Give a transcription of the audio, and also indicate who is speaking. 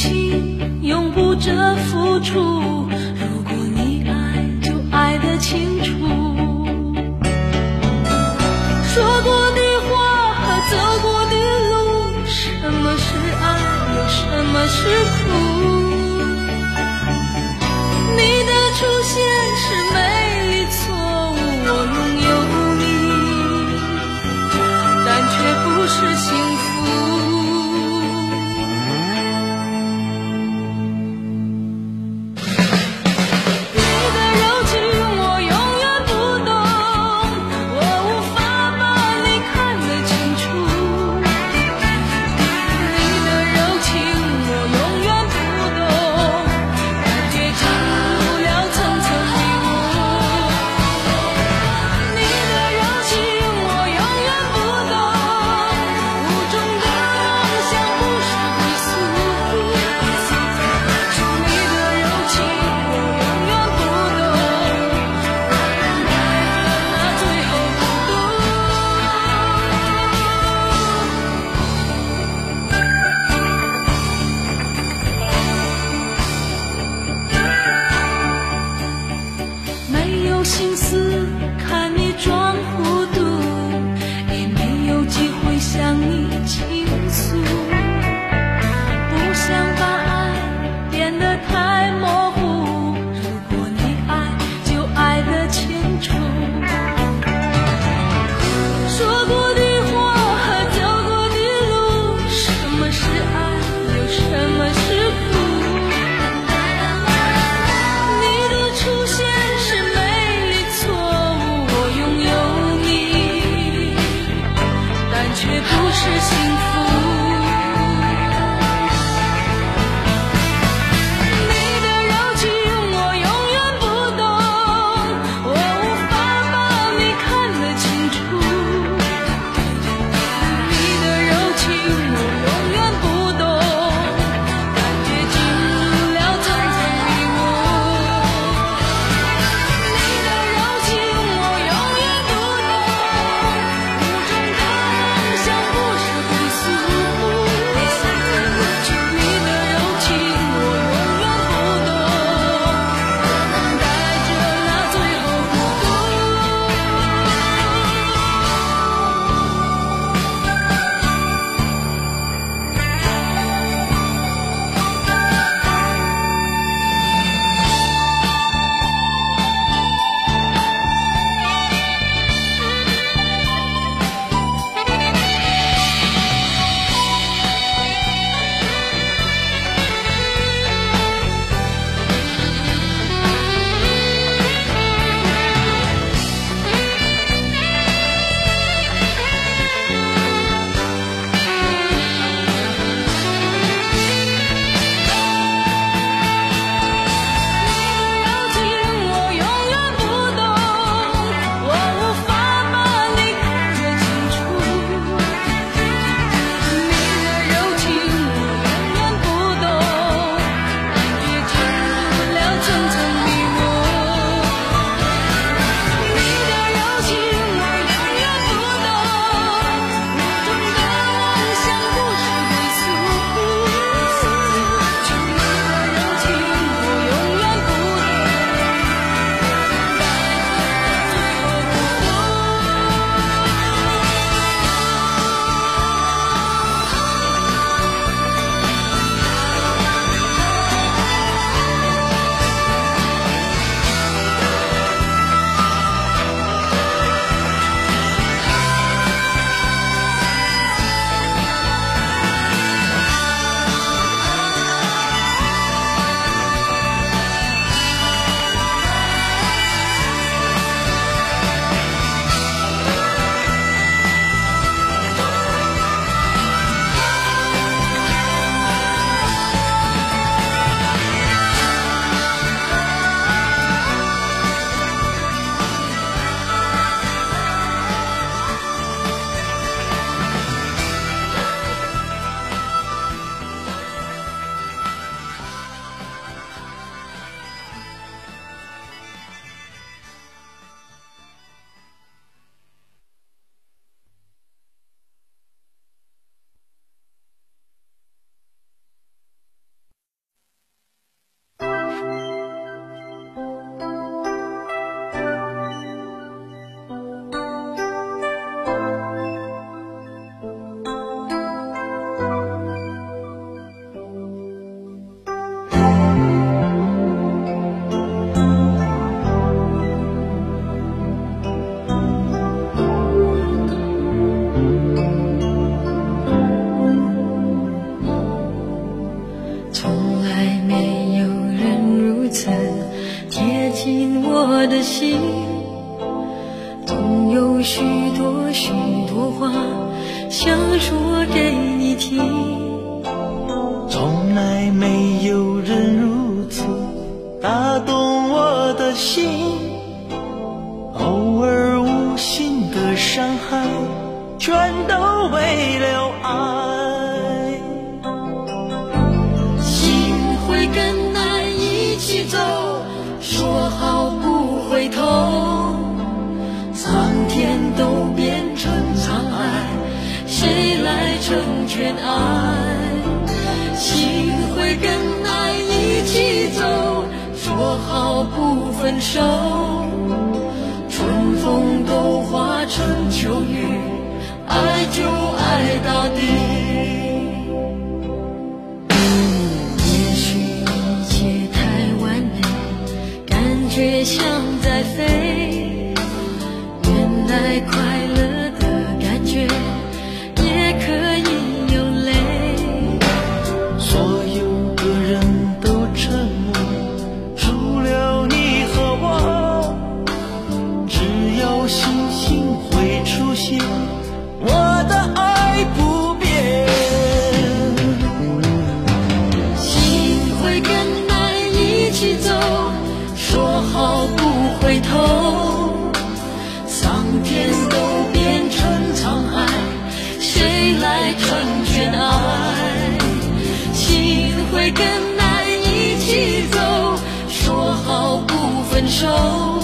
Speaker 1: 情永不折付出，是幸福。许多许多话想说给你听。
Speaker 2: 从来没有人如此打动我的心，偶尔无心的伤害，全都为了爱。
Speaker 1: 心会跟爱一起走，说好不回头。成全爱？心会跟爱一起走，说好不分手。春风都化成秋雨，爱就爱到底。起走，说好不回头。桑田都变成沧海，谁来成全爱？心会跟爱一起走，说好不分手。